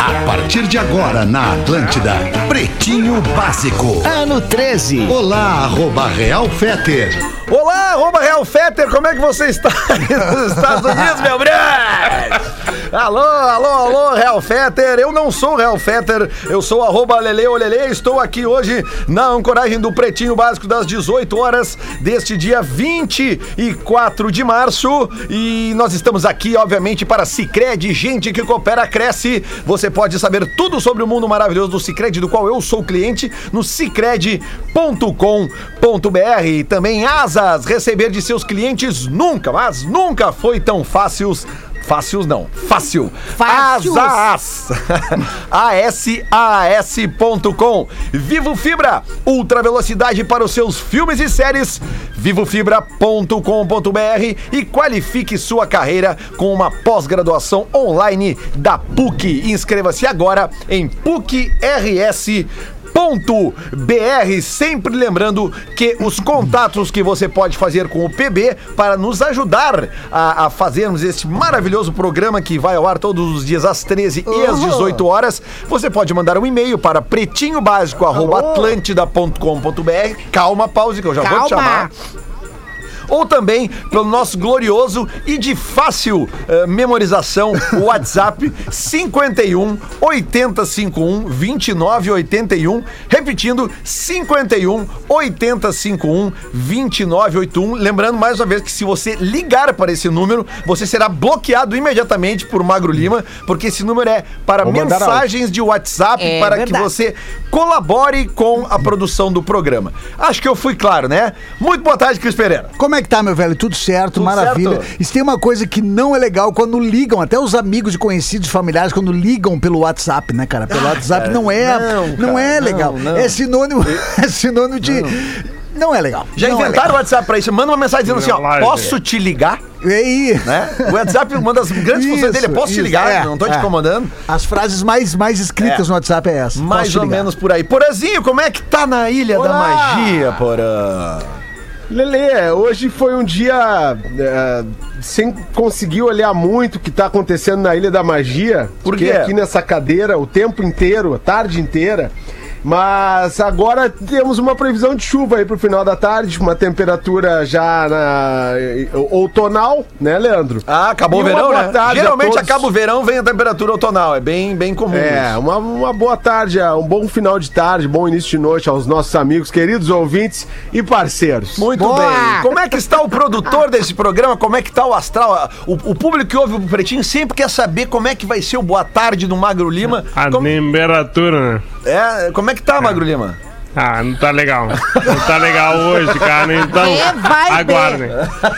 A partir de agora na Atlântida, Pretinho Básico. Ano 13. Olá, arroba Real Feter. Olá, arroba Real Fetter, como é que você está nos Estados Unidos, meu brother? Alô, alô, alô, Real Fetter. Eu não sou Real Fetter, eu sou arroba Lele Olele. Estou aqui hoje na ancoragem do Pretinho Básico das 18 horas deste dia 24 de março. E nós estamos aqui, obviamente, para Cicred, gente que coopera, cresce. Você pode saber tudo sobre o mundo maravilhoso do Cicred, do qual eu sou cliente, no cicred.com.br. Também asas, receber de seus clientes nunca, mas nunca foi tão fácil. Fáceis não, fácil. Fácios. Asas. ASAS.com. Vivo Fibra, ultra velocidade para os seus filmes e séries. Vivofibra.com.br e qualifique sua carreira com uma pós-graduação online da PUC. Inscreva-se agora em PUCRS Ponto BR, sempre lembrando que os contatos que você pode fazer com o PB para nos ajudar a, a fazermos este maravilhoso programa que vai ao ar todos os dias às 13 e às 18 horas, você pode mandar um e-mail para pretinhobásico@atlantida.com.br. Calma, pause que eu já vou te Calma. chamar ou também pelo nosso glorioso e de fácil eh, memorização o WhatsApp 51 8051 2981, repetindo 51 8051 2981, lembrando mais uma vez que se você ligar para esse número, você será bloqueado imediatamente por Magro Lima, porque esse número é para Vou mensagens de WhatsApp É para verdade. que você colabore com a produção do programa. Acho que eu fui claro, né? Muito boa tarde, Cris Pereira. Como é que tá, meu velho? Tudo certo, Tudo maravilha. certo. E tem uma coisa que não é legal quando ligam, até os amigos e conhecidos, familiares, quando ligam pelo WhatsApp, né, cara? Pelo WhatsApp não é, não, não, cara, é não, legal. não. É sinônimo, é sinônimo de não é legal. Já não é inventaram o. WhatsApp pra isso? Manda uma mensagem dizendo assim, ó, live. posso te ligar? E aí? Né? O WhatsApp, uma das grandes funções dele é posso te isso, ligar? é, não tô te é. incomodando. As frases mais, mais escritas É. no WhatsApp é essa. Mais Posso te ou menos por aí. Porazinho, como é que tá na Ilha da Olá! Magia, Porã? Lele, hoje foi um dia é, sem conseguir olhar muito o que tá acontecendo na Ilha da Magia. Por Fiquei quê? aqui nessa cadeira o tempo inteiro, a tarde inteira. Mas agora temos uma previsão de chuva aí pro final da tarde, uma temperatura já na outonal, né, Leandro? Ah, acabou E o verão, boa né? Geralmente todos. acaba o verão, vem a temperatura outonal. É bem, bem comum. É, isso. uma, uma boa tarde, um bom final de tarde, bom início de noite aos nossos amigos, queridos ouvintes e parceiros. Muito Boa! bem. Como é que está o produtor desse programa? Como é que está o astral? O, o público que ouve o Pretinho sempre quer saber como é que vai ser o Boa Tarde do Magro Lima. A Como, temperatura, né? É, como é que tá, Magro Lima? Ah, não tá legal. Não tá legal hoje, cara. Então, É, vai aguardem.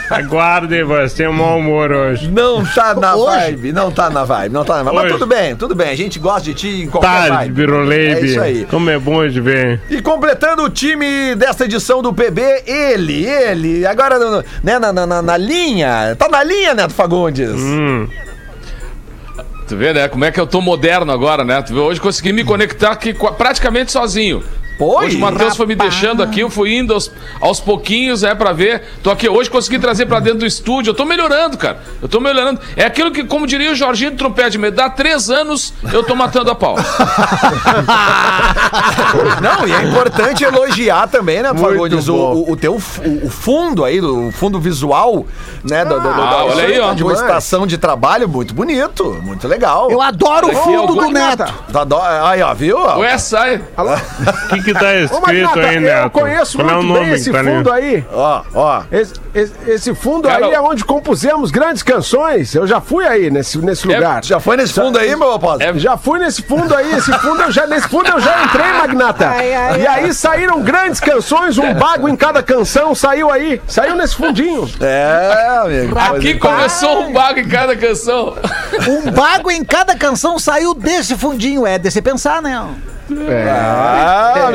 Aguardem, você tem um mau humor hoje. Não tá na Hoje? vibe, não tá na vibe, não tá na vibe. Mas Hoje. tudo bem, tudo bem. A gente gosta de ti em qualquer Tarde, vibe. É Biruleibe. isso aí. Como é bom de ver. E completando o time desta edição do PB, ele, ele, agora no- né, na, na, na- na linha, tá na linha, Neto Fagundes. Hum. Tu vê, né? Como é que eu tô moderno agora, né? Tu vê, hoje consegui me conectar aqui praticamente sozinho. Foi? Hoje o Matheus foi me deixando aqui, eu fui indo aos, aos pouquinhos, é, pra ver. Tô aqui, hoje consegui trazer pra dentro do estúdio. Eu tô melhorando, cara. Eu tô melhorando. É aquilo que, como diria o Jorginho do Trompete, me dá três anos, eu tô matando a pau. Não, e é importante elogiar também, né, Fagundes, o, o, o teu o, o fundo aí, o fundo visual, né, do, do, do, Ah, da- olha aí, ó. de uma estação de trabalho muito bonito, muito legal. Eu adoro o é fundo do. Neto. Tá Aí, ó, viu? Ué, sai. O que que tá Ô, escrito Magnata, aí, Neto? eu conheço Qual é o muito bem nome esse que tá ali? fundo aí. Ó, ó. Esse, esse- esse fundo Cara, aí é onde compusemos grandes canções. Eu já fui aí nesse, nesse lugar. Já foi nesse fundo aí, meu apóstolo? É- Já fui nesse fundo aí, esse fundo eu já, nesse fundo eu já entrei, Magnata. e aí saíram grandes canções, um bago em cada canção saiu aí. Saiu nesse fundinho. É, amigo. Aqui começou um bago em cada canção. Um bago em cada canção saiu desse fundinho. É de se pensar, né? Ah,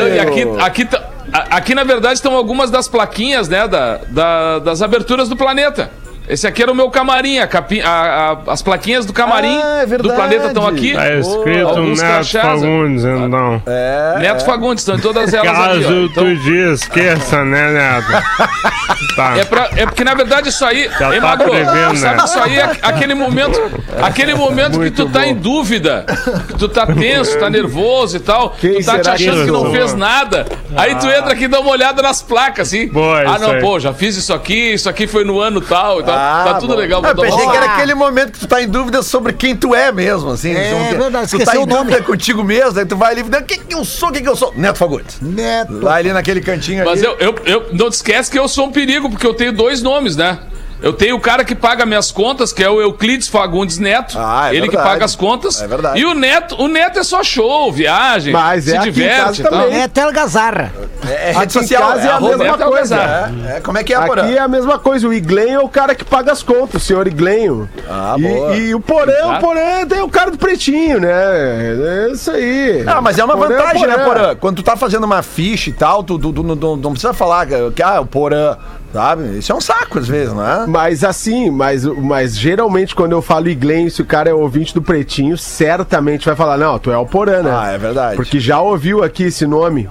Não, e aqui, aqui, tá- aqui, na verdade, estão algumas das plaquinhas, né? Da, da- das aberturas do planeta. Esse aqui era o meu camarim, a capi- a- a- as plaquinhas do camarim Ah, é do planeta estão aqui. Tá escrito Alguns Neto crachás, Fagundes, então. É, Neto Fagundes, estão em todas elas ali. Caso Então, tu diz, esqueça, né, Neto? Tá. é, pra- é porque, na verdade, isso aí. Já Ei, tá Magro, prevendo, sabe né? isso aí é aquele momento. Aquele momento que tu tá bom. em dúvida, que tu tá tenso, tá nervoso e tal. Quem tu tá te será que achando que não fez nada. Aí tu entra aqui e dá uma olhada nas placas, assim. Boa, ah, não, aí. pô, já fiz isso aqui, isso aqui foi no ano tal e tal. Ah, tá tudo bom. legal. Eu uma pensei que era aquele momento que tu tá em dúvida sobre quem tu é mesmo, assim. É, Então, verdade, Tu tá em dúvida contigo mesmo, aí tu vai ali e quem que eu sou, quem que eu sou? Neto Fagundes. Neto. Lá ali naquele cantinho Mas ali. eu, eu, eu não te esquece que eu sou um perigo, porque eu tenho dois nomes, né? Eu tenho o cara que paga minhas contas, que é o Euclides Fagundes Neto. Ah, é ele que verdade. paga as contas. É verdade. E o Neto, o Neto é só show, viagem. Mas se é aqui em diverte e também. Neto Algazarra. É, é rede social, é a arroba mesma Neto coisa. É, é, como é que é, Porã? Aqui é a mesma coisa, o Iglen é o cara que paga as contas, o senhor Iglenho. Ah, e, boa. e o Porã, Exato. o Porã tem o cara do pretinho, né? É isso aí. Ah, mas é uma Porã vantagem, né, Porã. Quando tu tá fazendo uma ficha e tal, tu, tu- tu não- não, não precisa falar que, que, ah, o Porã, sabe? Isso é um saco às vezes, não é? Mas assim, mas, mas geralmente quando eu falo Iglen, se o cara é ouvinte do Pretinho, certamente vai falar, não, tu é o Porã, né? Ah, é verdade. Porque já ouviu aqui esse nome.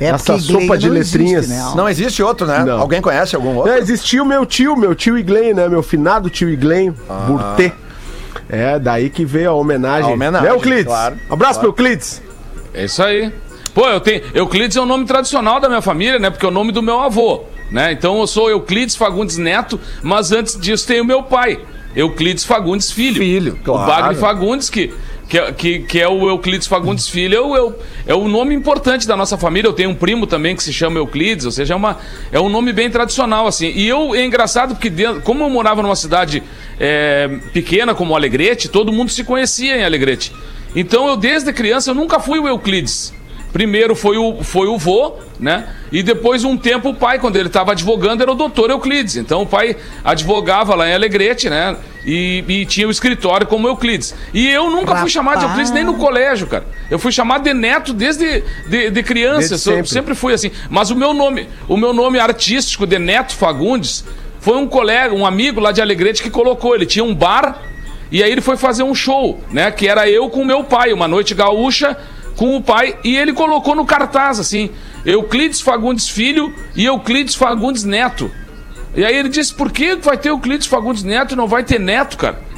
É Essa sopa de não existe, letrinhas. né? Não existe outro, né? Não. Alguém conhece algum outro? É, existia o meu tio, meu tio Iglen, né? Meu finado tio Iglen, Burtê. É, daí que veio a homenagem. A homenagem, Né, Euclides? claro. Abraço pro Euclides. É isso aí. Pô, eu tenho. Euclides é o nome tradicional da minha família, né? Porque é o nome do meu avô, né? Então eu sou Euclides Fagundes Neto, mas antes disso tem o meu pai, Euclides Fagundes Filho. Filho, claro. O Bagre Fagundes, que, que, é- que, que é o Euclides Fagundes Filho, é o, é, o, é o nome importante da nossa família. Eu tenho um primo também que se chama Euclides, ou seja, é, uma, é um nome bem tradicional, assim. E eu, é engraçado porque, dentro, como eu morava numa cidade é, pequena como Alegrete, todo mundo se conhecia em Alegrete. Então eu, desde criança, eu nunca fui o Euclides. Primeiro foi o, foi o vô, né? E depois, um tempo, o pai, quando ele estava advogando, era o doutor Euclides. Então, o pai advogava lá em Alegrete, né? E, e tinha o escritório como Euclides. E eu nunca fui chamado de Euclides nem no colégio, cara. Eu fui chamado de neto desde de, de criança. Desde Eu sempre. sempre fui assim. Mas o meu nome, o meu nome artístico de Neto Fagundes foi um colega, um amigo lá de Alegrete que colocou. Ele tinha um bar e aí ele foi fazer um show, né? Que era eu com meu pai, uma noite gaúcha com o pai, e ele colocou no cartaz assim: Euclides Fagundes Filho e Euclides Fagundes Neto. E aí ele disse: por que vai ter Euclides Fagundes Neto e não vai ter neto, cara?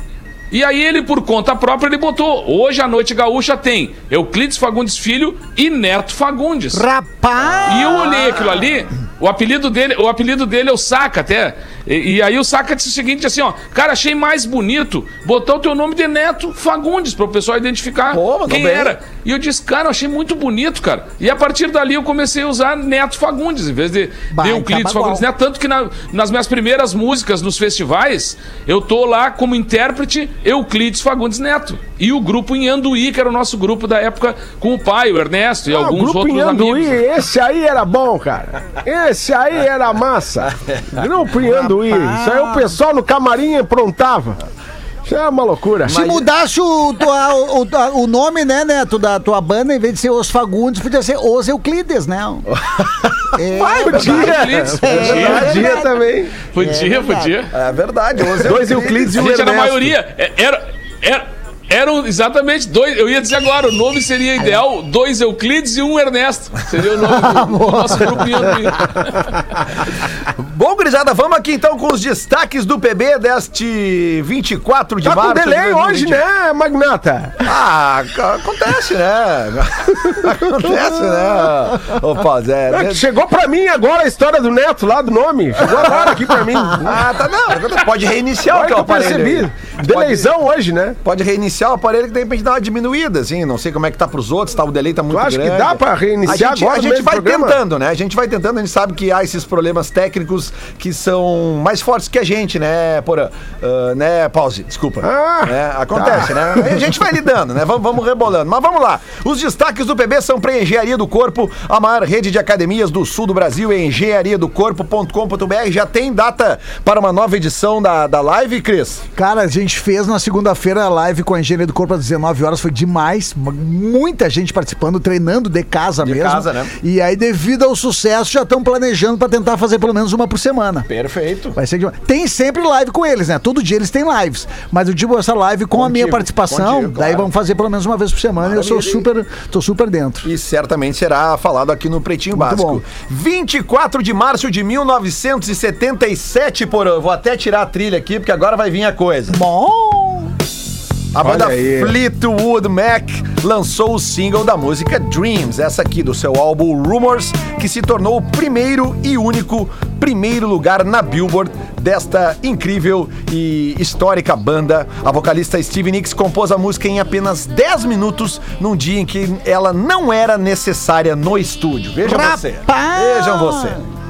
E aí ele, por conta própria, ele botou: hoje a noite gaúcha tem Euclides Fagundes Filho e Neto Fagundes. Rapaz! E eu olhei aquilo ali, o apelido dele, o apelido dele é o Saca até. E, e aí o Saca disse o seguinte assim, ó, cara, achei mais bonito botar o teu nome de Neto Fagundes para o pessoal identificar Pô, quem bem. era. E eu disse, cara, eu achei muito bonito, cara. E a partir dali eu comecei a usar Neto Fagundes em vez de, de Euclides. Fagundes Neto, tanto que na- nas minhas primeiras músicas nos festivais, eu tô lá como intérprete Euclides Fagundes Neto. E o grupo em Anduí, que era o nosso grupo da época com o pai, o Ernesto e Ah, alguns grupo outros em Anduí, amigos. esse aí era bom, cara. Esse aí era massa. Grupo em Anduí. Isso aí o pessoal no camarim aprontava. Isso é uma loucura. Se mudasse o, tua- o, o- o nome, né, Neto, da tua banda, em vez de ser Os Fagundes, podia ser Os Euclides, né? É, Vai, podia. Euclides, podia. Podia também. Podia, podia. É verdade. Os Dois Euclides e A um gente era a maioria. É- Era, era, eram exatamente dois. Eu ia dizer agora, o nome seria ideal: dois Euclides e um Ernesto. Seria o nome do, do nosso grupo. Bom, gurizada, vamos aqui então com os destaques do PB deste 24 de Tá março. com de delay 2020. hoje, né, Magnata? Ah, acontece, né? acontece, né? Ô, Paz, é. É de- Chegou pra mim agora a história do Neto lá do nome. Chegou agora aqui pra mim. Ah, tá, não. Pode reiniciar o teu eu aparelho. percebi. aí. Pode, Delayzão hoje, né? pode reiniciar o aparelho que de repente dá uma diminuída, assim. Não sei como é que tá pros outros, tá? O delay tá muito acha que grande. dá pra reiniciar a gente, agora A gente vai programa? tentando, né? A gente vai tentando, a gente sabe que há esses problemas técnicos que são mais fortes que a gente, né, Porã? Ah, né, pause, desculpa. Ah, né? Acontece, né? Aí a gente vai lidando, né? Vamos, vamos rebolando. Mas vamos lá. Os destaques do PB são para Engenharia do Corpo, a maior rede de academias do sul do Brasil, é engenhariadocorpo.com.br. Já tem data para uma nova edição da, da live, Cris? Cara, a gente gente fez na segunda-feira a live com a Engenharia do Corpo às 19 horas, foi demais. Muita gente participando, treinando de casa De mesmo. casa, né? E aí, devido ao sucesso, já estão planejando pra tentar fazer pelo menos uma por semana. Perfeito. Vai ser demais. Tem sempre live com eles, né? Todo dia eles têm lives. Mas eu digo essa live com a minha Contigo, participação, contigo, daí claro. vamos fazer pelo menos uma vez por semana. e Eu sou Maravilha. super, tô super dentro. E certamente será falado aqui no Pretinho Muito Básico. bom. 24 de março de 1977, por eu vou até tirar a trilha aqui, porque agora vai vir a coisa. Bom. A banda. Fleetwood Mac lançou o single da música Dreams, essa aqui do seu álbum Rumors, que se tornou o primeiro e único primeiro lugar na Billboard desta incrível e histórica banda. A vocalista Stevie Nicks compôs a música em apenas 10 minutos, num dia em que ela não era necessária no estúdio. Vejam você. Rapaz! Vejam você.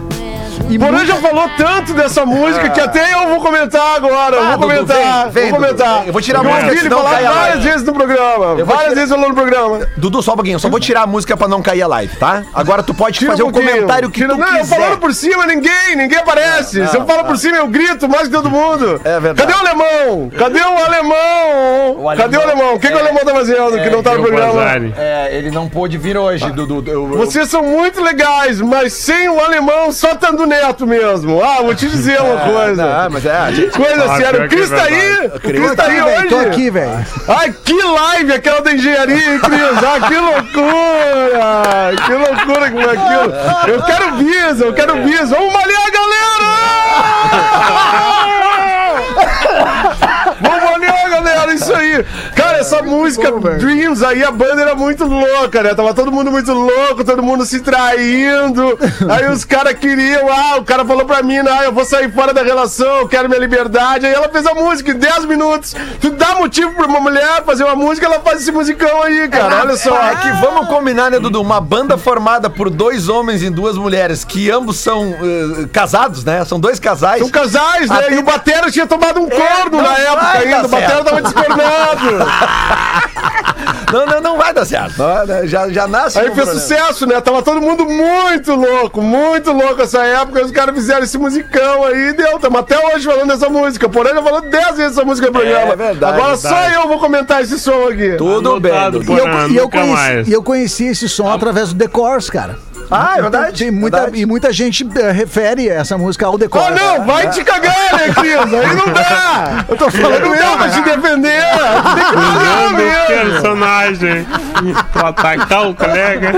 E muita- já falou tanto dessa música que até eu vou comentar agora. Ah, vou Dudu, comentar. vem, vem, vou comentar. Dudu. Eu vou tirar a Eu música, ouvi ele senão falar várias live. vezes no programa. Eu Várias tirar- vezes falou no programa. Dudu, só um pouquinho, eu só vou tirar a música pra não cair a live, tá? Agora tu pode fazer um pouquinho. comentário que Tira- tu Não, eu quiser. falando por cima, ninguém, ninguém aparece. Não, Se eu não, falo por cima, eu grito mais que todo mundo. É verdade. Cadê o alemão? Cadê o alemão? O Cadê o alemão- alemão? O que, que o é- alemão tá fazendo que não tá no programa? Bazari. É, ele não pôde vir hoje, Dudu. Eu- eu- Vocês são muito legais, mas sem o alemão, só tando neto mesmo. Ah, vou te dizer uma coisa. Não, mas é, gente- Coisa Ah, séria. O Cris é tá aí? O Cris tá aí hoje? Tô aqui, velho. Ai, que live aquela da engenharia, hein, Cris? Ah, que loucura! Que loucura que foi aquilo. Eu quero bis, eu quero bis. Vamos malhar, galera! Vamos malhar, galera, isso aí. Essa música Dreams aí, a banda era muito louca, né? Tava todo mundo muito louco, todo mundo se traindo. Aí os caras queriam, ah, o cara falou pra mim, ah, eu vou sair fora da relação, eu quero minha liberdade. Aí ela fez a música em 10 minutos. Tu dá motivo pra uma mulher fazer uma música, ela faz esse musicão aí, cara. Olha só. É que vamos combinar, né, Dudu? Uma banda formada por dois homens e duas mulheres, que ambos são eh, casados, né? São dois casais. São casais, né? Até- E o Batera tinha tomado um corno não na época ainda. O Batera tava descornado. Não, não, não vai dar certo. Não, né, Já, já nasce. Aí com fez problema. sucesso, né? Tava todo mundo muito louco, muito louco essa época. E os caras fizeram esse musicão aí e deu. Tamo até hoje falando dessa música. Porém, já falou 10 vezes essa música no programa. É verdade, Agora só verdade. eu vou comentar esse som aqui. Tudo bem, Anotado, Dudu. E eu, e eu conheci, mais. e eu conheci esse som através do The Course, cara. Ah, é verdade. Tem muita, verdade. e muita gente eh, refere essa música ao The Ah, Course. não, vai te cagar, né, Cris? Aí não dá. Eu tô falando não dá pra te defender. personagem pra atacar o colega.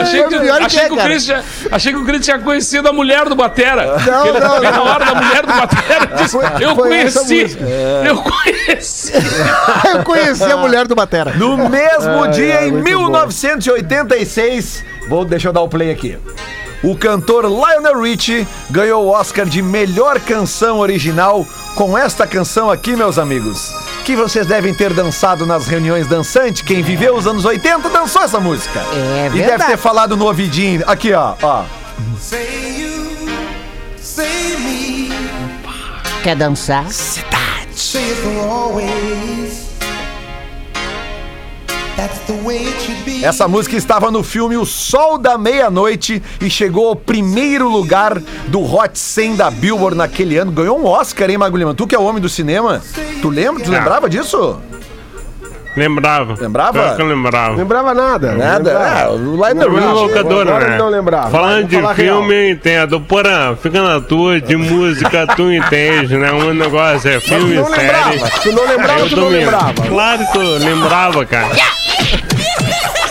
Achei que, que achei, é, que o já, achei que o Chris tinha conhecido a mulher do Batera. Não, ele não, bem na não. hora da mulher do Batera disse, eu foi conheci. música. Eu conheci. eu conheci a mulher do Batera. No mesmo Ai, dia, ai, em muito 1986, vou, deixa eu dar o play aqui. O cantor Lionel Richie ganhou o Oscar de melhor canção original com esta canção aqui, meus amigos. Que vocês devem ter dançado nas reuniões dançantes. Quem viveu os anos 80 dançou essa música. É E deve verdade. ter falado no ouvidinho. Aqui, ó, ó. Quer dançar? Say for always. That's the way it be. Essa música estava no filme O Sol da Meia-Noite e chegou ao primeiro lugar do Hot 100 da Billboard naquele ano. Ganhou um Oscar, hein, Mago Lima? Tu que é o homem do cinema, tu lembra? Tu Ah. lembrava disso? Lembrava. Lembrava? Pior que eu lembrava. Lembrava nada. Nada? Lembrava. É, Lionel Fui na Richie. locadora, né? não lembrava. Falando de filme, tem a do Porã, fica na tua, de música, tu entende, né? Um negócio é filme, não série. lembrava. Tu não lembrava, Eu tu não lembrava. Claro que eu lembrava, cara.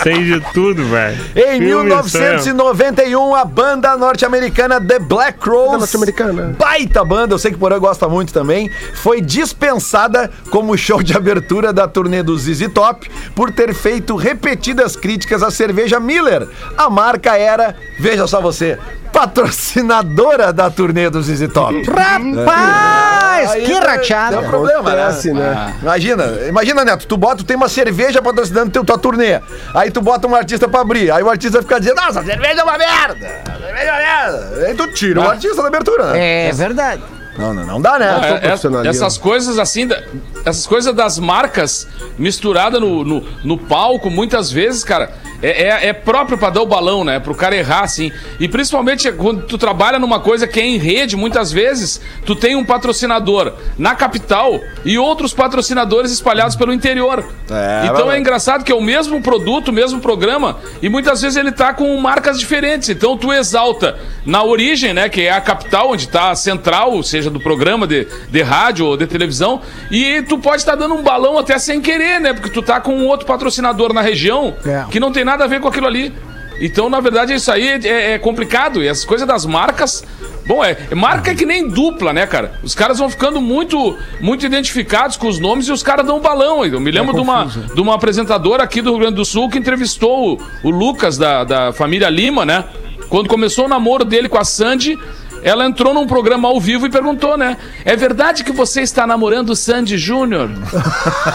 Sei de tudo, velho. Em Filme, 1991, a banda norte-americana The Black Crowes, norte-americana. baita banda, eu sei que o Porã gosta muito também, foi dispensada como show de abertura da turnê do ZZ Top por ter feito repetidas críticas à cerveja Miller. A marca era, veja só você, patrocinadora da turnê do ZZ Top. Rapaz, Aí que deu- rachada. Deu problema, Acontece, né? né? Imagina, imagina, Neto, tu bota, tu tem uma cerveja patrocinando teu, tua turnê. Aí tu bota um artista pra abrir. Aí o artista fica dizendo, nossa, a cerveja é uma merda. a cerveja é uma merda. Aí tu tira o artista da abertura, né? É verdade. Não, não, não dá, né? É, é, profissionalismo. essas coisas assim, da- essas coisas das marcas misturadas no, no, no palco, muitas vezes, cara, é, é, é próprio pra dar o balão, né? Pro cara errar, assim. E principalmente quando tu trabalha numa coisa que é em rede, muitas vezes tu tem um patrocinador na capital e outros patrocinadores espalhados pelo interior. É, então é engraçado que é o mesmo produto, o mesmo programa, e muitas vezes ele tá com marcas diferentes. Então tu exalta na origem, né? Que é a capital, onde tá a central, seja do programa de, de rádio ou de televisão, e tu pode estar dando um balão até sem querer, né? Porque tu tá com um outro patrocinador na região É. que não tem nada a ver com aquilo ali. Então, na verdade, isso aí é, é complicado. E as coisas das marcas. Bom, é, marca é que nem dupla, né, cara? Os caras vão ficando muito muito identificados com os nomes e os caras dão um balão. Eu me lembro de, uma, de uma apresentadora aqui do Rio Grande do Sul que entrevistou o, o Lucas da, da família Lima, né? Quando começou o namoro dele com a Sandy, ela entrou num programa ao vivo e perguntou, né? É verdade que você está namorando o Sandy Júnior?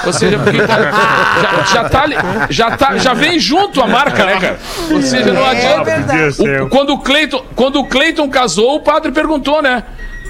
Ou seja, porque já, já, tá, já, tá, já vem junto a marca, né, cara? Ou seja, não adianta. Podia ser. O- quando, o Cleiton, quando o Cleiton casou, o padre perguntou, né?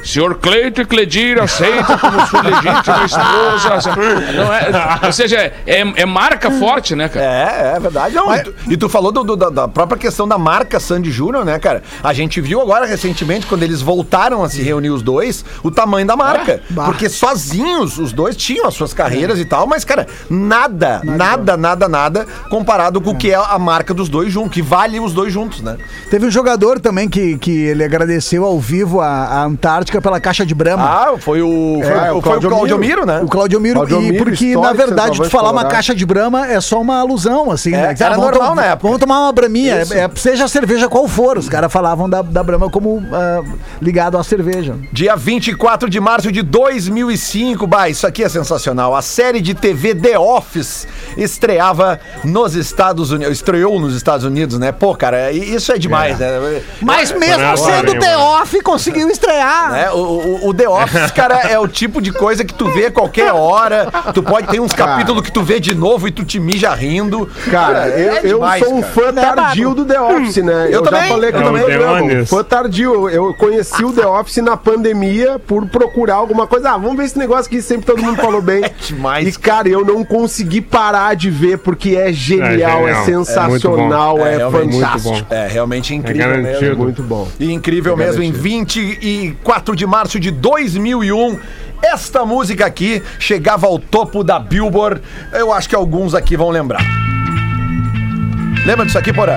Senhor Cleiton e Cledir aceita como sua legítima esposa. Não é, ou seja, é, é marca forte, né, cara? É, é verdade. Não, e, tu, e tu falou do- do- da, da própria questão da marca Sandy Júnior, né, cara? A gente viu agora recentemente, quando eles voltaram a se reunir os dois, o tamanho da marca. Porque sozinhos os dois tinham as suas carreiras e tal, mas, cara, nada, nada, nada, nada comparado com o que é a marca dos dois juntos, que vale os dois juntos, né? Teve um jogador também que, que ele agradeceu ao vivo a, a Antártica pela caixa de Brahma. Ah, foi o, foi, É, o, o foi o Claudio Miro. Né? O Claudio Miro, Claudio e Miro, porque na verdade tu falar uma caixa de Brahma é só uma alusão, assim, É, né? era vamos normal na época. Vamos tomar uma Braminha, é, é- seja a cerveja qual for, os caras falavam da, da Brahma como ah, ligado à cerveja. Dia 24 de março de 2005. Bah, isso aqui é sensacional. A série de TV The Office estreava nos Estados Unidos. Estreou nos Estados Unidos, né? Pô, cara, isso é demais, né? Mas mesmo Agora, sendo né, The mano? Off, conseguiu estrear. Né? O, o, o The Office, cara, é o tipo de coisa que tu vê a qualquer hora. Tu pode ter uns capítulos que tu vê de novo e tu te mija rindo. Cara, eu, é demais, sou um cara. fã é tardio do The Office, né? Eu, eu também. já falei que eu é também eu né, fã tardio. Eu conheci o The Office na pandemia por procurar alguma coisa. Ah, vamos ver esse negócio que sempre todo mundo falou bem. É demais. E, cara, eu não consegui parar de ver porque é genial, é, genial. é sensacional, é, é fantástico. É realmente é incrível mesmo. Muito bom. E incrível mesmo. Em 24 4 de março de 2001, esta música aqui chegava ao topo da Billboard. Eu acho que alguns aqui vão lembrar. Lembra disso aqui, Porã?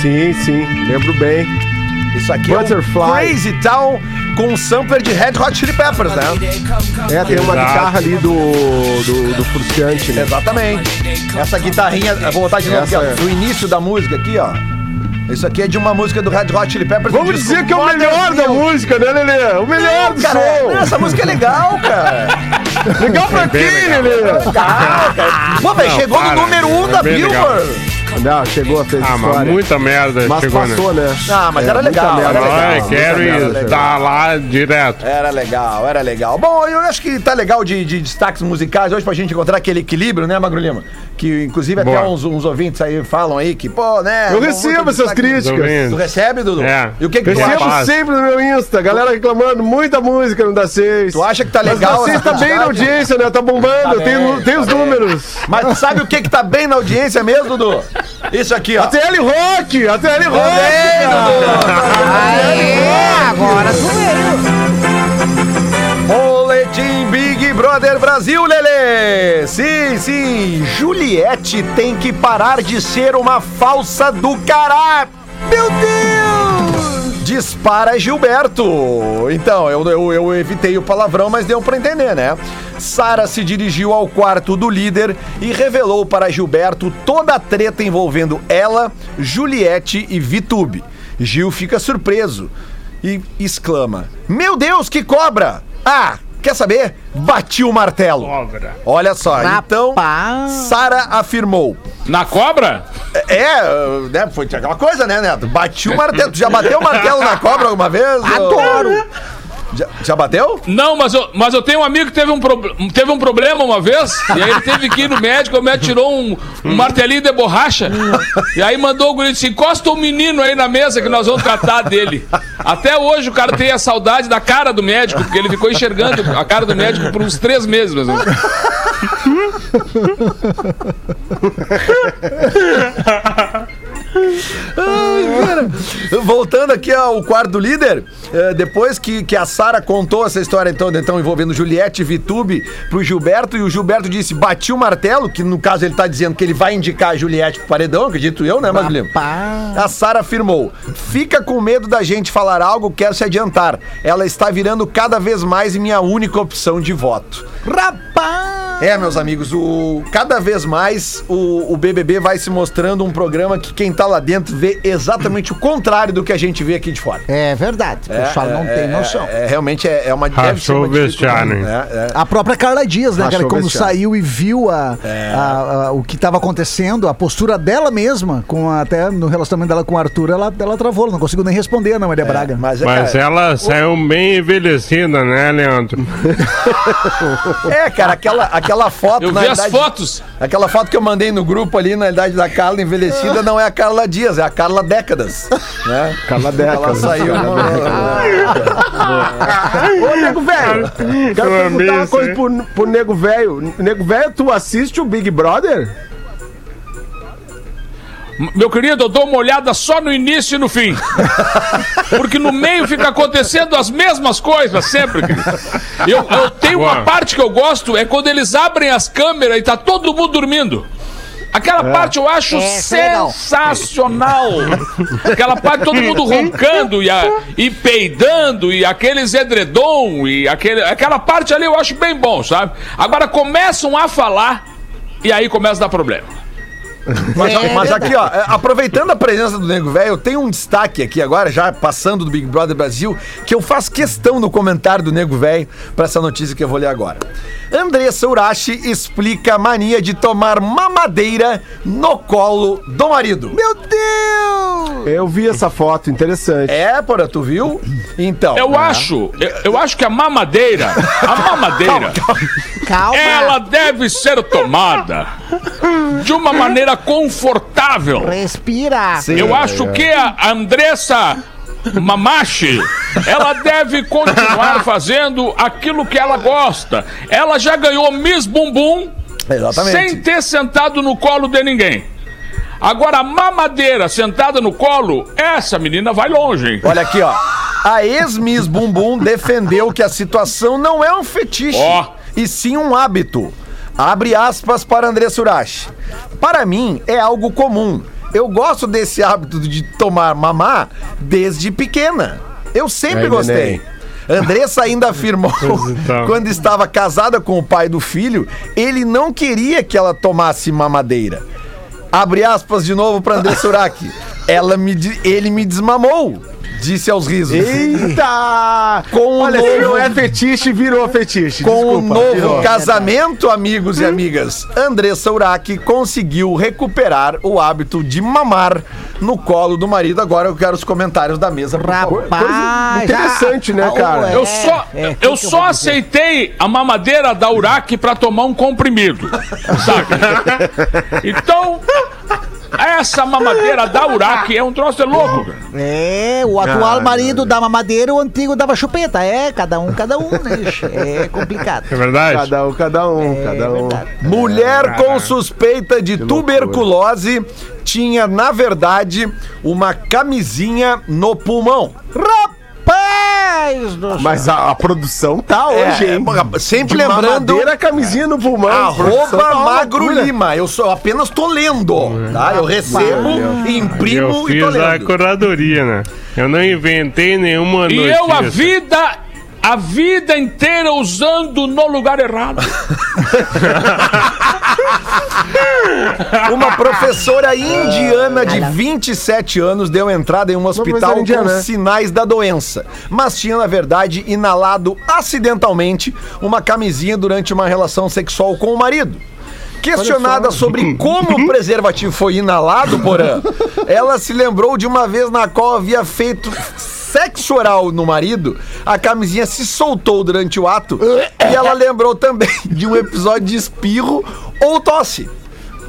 Sim, sim, lembro bem. Isso aqui Butterfly. é um Crazy Town com um sampler de Red Hot Chili Peppers, né? É, tem uma Exato. guitarra ali do, do, do Fruciante, né? Exatamente. Essa guitarrinha, vou botar de novo aqui, ó, é. do início da música aqui, ó. Isso aqui é de uma música do Red Hot Chili Peppers. Vamos disco dizer que é o melhor da música, né, Lelê? O melhor do Cara, som. essa música é legal, cara. Legal pra quem. Lelê? Legal, cara. Pô, velho, Não, chegou no para, número um é da. Billboard. Não, chegou, fez Ah, mas muita merda Mas chegou, passou, né? né? Ah, mas É, era legal, merda. era legal. Ai, tá lá direto. Era legal, era legal. Bom, eu acho que tá legal de, de destaques musicais hoje pra gente encontrar aquele equilíbrio, né, Magro Lima? Que inclusive até uns, uns ouvintes aí falam aí que, pô, né? Eu recebo essas críticas. Tu recebe, Dudu? É. E o que que tu Recebo acha? Faz. sempre no meu Insta, galera reclamando, muita música no Da 6. Tu acha que tá legal essa tá bem na audiência, né? Tá bombando, Tá tem, bem, tem tá os bem. números. Mas tu sabe o que que tá bem na audiência mesmo, Dudu? Isso aqui, ó. A TL Rock! A TL Rock! Também, É, agora tu Boletim Big Brother Brasil, Lelê! Sim, sim, Juliette tem que parar de ser uma falsa do caralho! Meu Deus! Dispara Gilberto. Então, eu, eu, eu evitei o palavrão, mas deu pra entender, né? Sara se dirigiu ao quarto do líder e revelou para Gilberto toda a treta envolvendo ela, Juliette e Vitube. Gil fica surpreso e exclama: Meu Deus, que cobra! Ah, quer saber? Bati o martelo. Cobra. Olha só, então. Sara afirmou. Na cobra? É, né, foi aquela coisa, né, Neto? Bati o martelo. Tu já bateu o martelo na cobra alguma vez? Adoro. Já, já bateu? Não, mas eu, mas eu tenho um amigo que teve um, pro- teve um problema uma vez, e aí ele teve que ir no médico, o médico tirou um, um martelinho de borracha, e aí mandou o guri disse, encosta o menino aí na mesa que nós vamos tratar dele. Até hoje o cara tem a saudade da cara do médico, porque ele ficou enxergando a cara do médico por uns três meses, mais ou menos. Voltando aqui ao quarto do líder, eh, depois que, que a Sara contou essa história então, então envolvendo Juliette e Vitube pro Gilberto, e o Gilberto disse, bati o martelo, que no caso ele tá dizendo que ele vai indicar a Juliette pro paredão, acredito eu, né, Magulino? A Sara afirmou, fica com medo da gente falar algo, quer se adiantar. Ela está virando cada vez mais minha única opção de voto. Rapaz! É, meus amigos, o, cada vez mais o, o BBB vai se mostrando um programa que quem tá lá dentro vê exatamente o contrário do que a gente vê aqui de fora. É verdade, o pessoal não tem noção. É, é, realmente é, é uma deve ser uma o vestiário, né? É. A própria Carla Dias, né, Rachou cara? o Quando vestiário. saiu e viu a, a- a- o que estava acontecendo, a postura dela mesma, com a- até no relacionamento dela com o Arthur, ela, ela travou, não conseguiu nem responder Ana Maria Braga. Mas, é, Mas cara, ela saiu bem envelhecida, né, Leandro? é, cara, aquela, aquela foto. Eu na vi as realidade- fotos. Aquela foto que eu mandei no grupo ali, na idade da Carla envelhecida, não é a Carla Dias, é a Carla Décadas. Né? Carla Ela Décadas. saiu. Ô, nego velho, quero Eu perguntar uma coisa pro, pro nego velho. Nego velho, tu assiste o Big Brother? Meu querido, eu dou uma olhada só no início e no fim. Porque no meio fica acontecendo as mesmas coisas sempre. querido. Eu, eu tenho uma parte que eu gosto, é quando eles abrem as câmeras e tá todo mundo dormindo. Aquela parte eu acho é legal. sensacional. Aquela parte todo mundo roncando e, a- e peidando e aqueles edredom e aquele, aquela parte ali eu acho bem bom, sabe? Agora começam a falar e aí começa a dar problema. Mas, É mas aqui, ó, é, aproveitando a presença do Nego Velho, eu tenho um destaque aqui agora, já passando do Big Brother Brasil, que eu faço questão no comentário do Nego Velho pra essa notícia que eu vou ler agora. Andressa Urashi explica a mania de tomar mamadeira no colo do marido. Meu Deus! Eu vi essa foto, interessante. É, porra, tu viu? Então. Eu acho, eu, eu acho que a mamadeira, a mamadeira, Calma! ela deve ser tomada de uma maneira confortável. Respira! Eu acho que a Andressa Mamache, ela deve continuar fazendo aquilo que ela gosta. Ela já ganhou Miss Bumbum Exatamente. sem ter sentado no colo de ninguém. Agora, a mamadeira sentada no colo, essa menina vai longe, hein? Olha aqui, ó. A ex-Miss Bumbum defendeu que a situação não é um fetiche, Ó. e sim um hábito. Abre aspas para André Surashi. Para mim, é algo comum. Eu gosto desse hábito de tomar mamá desde pequena. Eu sempre gostei. Andressa ainda afirmou, então. quando estava casada com o pai do filho, ele não queria que ela tomasse mamadeira. Abre aspas de novo para André Suraki. Ela me, ele me desmamou, disse aos risos. Eita! Com o Olha, se novo- não é fetiche, virou fetiche. Com o novo virou. casamento, amigos e amigas, Andressa Urach conseguiu recuperar o hábito de mamar no colo do marido. Agora eu quero os comentários da mesa. Rapaz! interessante, né, ah, cara? é, Eu só, é, que eu que só dizer? aceitei a mamadeira da Uraque pra tomar um comprimido, sabe? Então, essa mamadeira da Uraque é um troço é louco, cara. É, o atual marido dava madeira, o antigo dava chupeta. É, cada um, cada um, né? bicho? É complicado. É verdade? Cada um, cada um, É cada um. verdade. Mulher com suspeita de tuberculose tinha, na verdade, uma camisinha no pulmão. Rapaz do céu. Mas a, a produção tá É, hoje, hein? é, sempre De lembrando- mamadeira, camisinha no pulmão. A produção Arroba tá Magro. Lima. Eu só apenas tô lendo, tá? Eu recebo, Eu imprimo e tô fiz a lendo. curadoria, né? Eu não inventei nenhuma E notícia. eu a vida, a vida inteira usando no lugar errado. Uma professora indiana de 27 anos deu entrada em um hospital indiana, com né? sinais da doença, mas tinha, na verdade, inalado acidentalmente uma camisinha durante uma relação sexual com o marido. Questionada sobre como o preservativo foi inalado, porã, ela se lembrou de uma vez na qual havia feito sexo oral no marido, a camisinha se soltou durante o ato e ela lembrou também de um episódio de espirro ou tosse.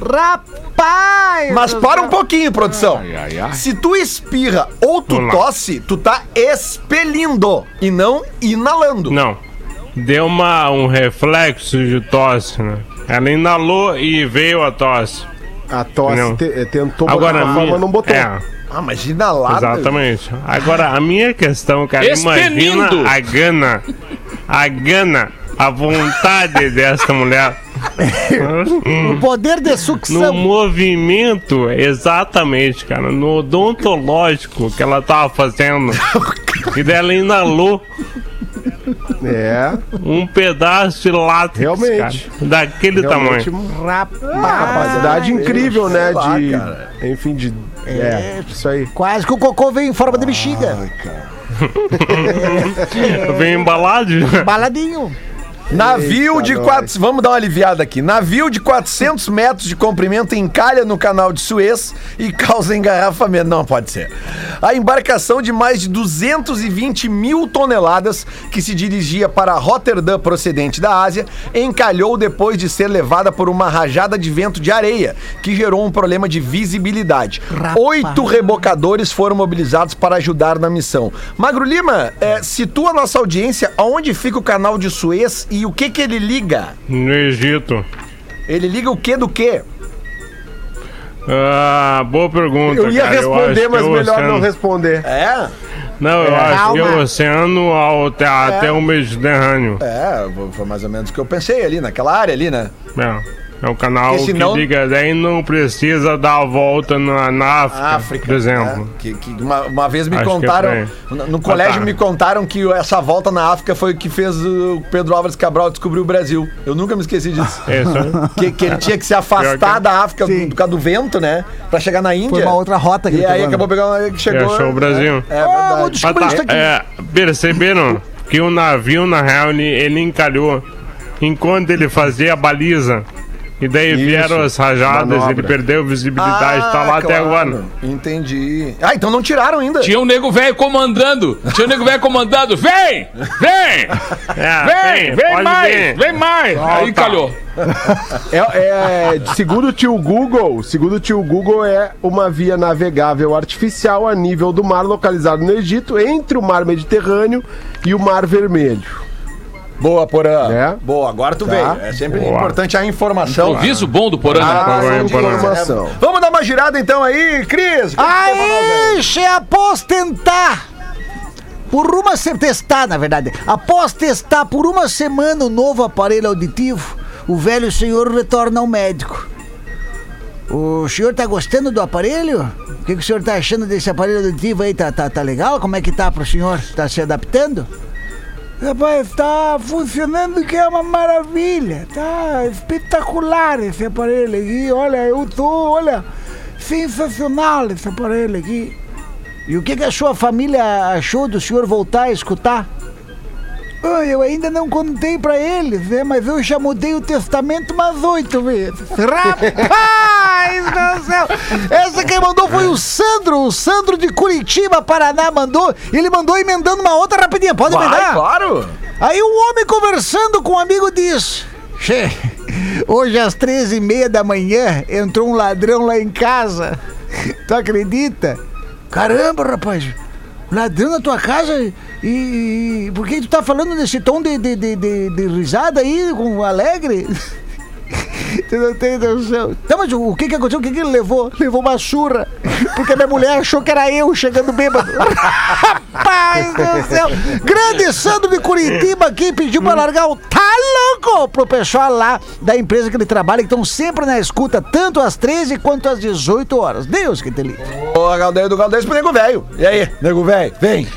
Rapaz! Mas para um pouquinho, produção. Ai, ai, ai. Se tu espirra ou tu tosse, tu tá expelindo e não inalando. Não. Deu uma, um reflexo de tosse, né? Ela inalou e veio a tosse. A tosse te- eh, tentou botar Agora, a uma forma, minha, não botou. É, Ah, mas inalado. exatamente. Agora, a minha questão, cara, Expelindo. imagina a gana, a gana, a vontade dessa mulher. O poder de No sucção. movimento, exatamente, cara, no odontológico que ela tava fazendo. E dela inalou É, um pedaço de látex, Realmente. cara, daquele realmente tamanho. uma capacidade incrível, né? lá, de. cara. Enfim, de. É, isso aí. Quase que o cocô veio em forma de bexiga. Vem embalado. Baladinho. Navio Eita, de nós. quatro, vamos dar uma aliviada aqui. Navio de 400 metros de comprimento encalha no canal de Suez e causa engarrafamento. Não pode ser. A embarcação de mais de 220 mil toneladas que se dirigia para Rotterdam procedente da Ásia encalhou depois de ser levada por uma rajada de vento de areia que gerou um problema de visibilidade. Rapaz. Oito rebocadores foram mobilizados para ajudar na missão. Magro Lima, é, situa a nossa audiência aonde fica o canal de Suez e o que que ele liga? No Egito. Ele liga o que do que? Ah, boa pergunta. Eu ia cara. acho responder, que mas é melhor oceano. não responder. É? Não, eu acho que é Calma. o oceano ao- até, até o Mediterrâneo. É, foi mais ou menos o que eu pensei ali, naquela área ali, né? É. É um canal Porque senão- que liga, daí não precisa dar a volta na, na África, África, por exemplo. né? Que, que uma, uma vez me Acho que é contaram, por no, colégio tá. me contaram que essa volta na África foi o que fez o Pedro Álvares Cabral descobrir o Brasil. Eu nunca me esqueci disso. É. Que, que ele tinha que se afastar que- da África do, Sim. por causa do vento, né? Pra chegar na Índia. Foi uma outra rota que E ele aí pegou, acabou né? pegando que chegou. achou o Brasil. É, é Ah, vou descobrir Ah, isso aqui. é, perceberam que o navio, na real, ele, ele encalhou enquanto ele fazia a baliza. E daí Isso. vieram as rajadas, Manobra. ele perdeu visibilidade, tá lá até Ah, claro. agora. Entendi. Ah, então não tiraram ainda. Tinha um nego velho comandando. Tinha um nego velho comandando. Vem! Vem! É, Vem! Vem mais! vir. Vem mais! Aí calhou. É, é, segundo o tio Google, segundo o tio Google, é uma via navegável artificial a nível do mar localizado no Egito, entre o mar Mediterrâneo e o mar Vermelho. Boa, Porã. É. Boa, agora tu Tá. veio. É sempre Boa. importante a informação. Improviso bom do Porã. né? Ah. Informação. Vamos dar uma girada então aí, Cris. O aí? Se após tentar, por uma se testar, na verdade, após testar por uma semana o novo aparelho auditivo, o velho senhor retorna ao médico. O senhor tá gostando do aparelho? O que, que o senhor tá achando desse aparelho auditivo aí? Tá, tá, tá legal? Como é que tá pro senhor? Tá se adaptando? Rapaz, tá funcionando que é uma maravilha. Tá espetacular esse aparelho aqui. Olha, eu tô, olha, sensacional esse aparelho aqui. E o que, que a sua família achou do senhor voltar a escutar? Ah, eu ainda não contei pra eles, né? Mas eu já mudei o testamento umas oito vezes. Rapaz do céu! Essa quem mandou foi o Sandro, o Sandro de Curitiba, Paraná, mandou. Ele mandou emendando uma outra rapidinha. Pode Vai, emendar? claro. Aí o homem conversando com um amigo disse: Che, hoje às treze e meia da manhã entrou um ladrão lá em casa. Tu acredita? Caramba, rapaz. Ladrão na tua casa e, e- por que tu tá falando nesse tom de, de, de, de- de risada aí, com alegre? Tu não tem noção. Tá, mas o que que aconteceu? O que que ele levou? Levou uma surra. Porque minha mulher achou que era eu chegando bêbado. Rapaz do céu. Grande Sandro de Curitiba aqui pediu pra largar o tá louco pro pessoal lá da empresa que ele trabalha, que estão sempre na escuta, tanto às 13 quanto às 18 horas. Deus que te livre. Ô, do Galdeiro pro nego velho. E aí, nego velho? Vem.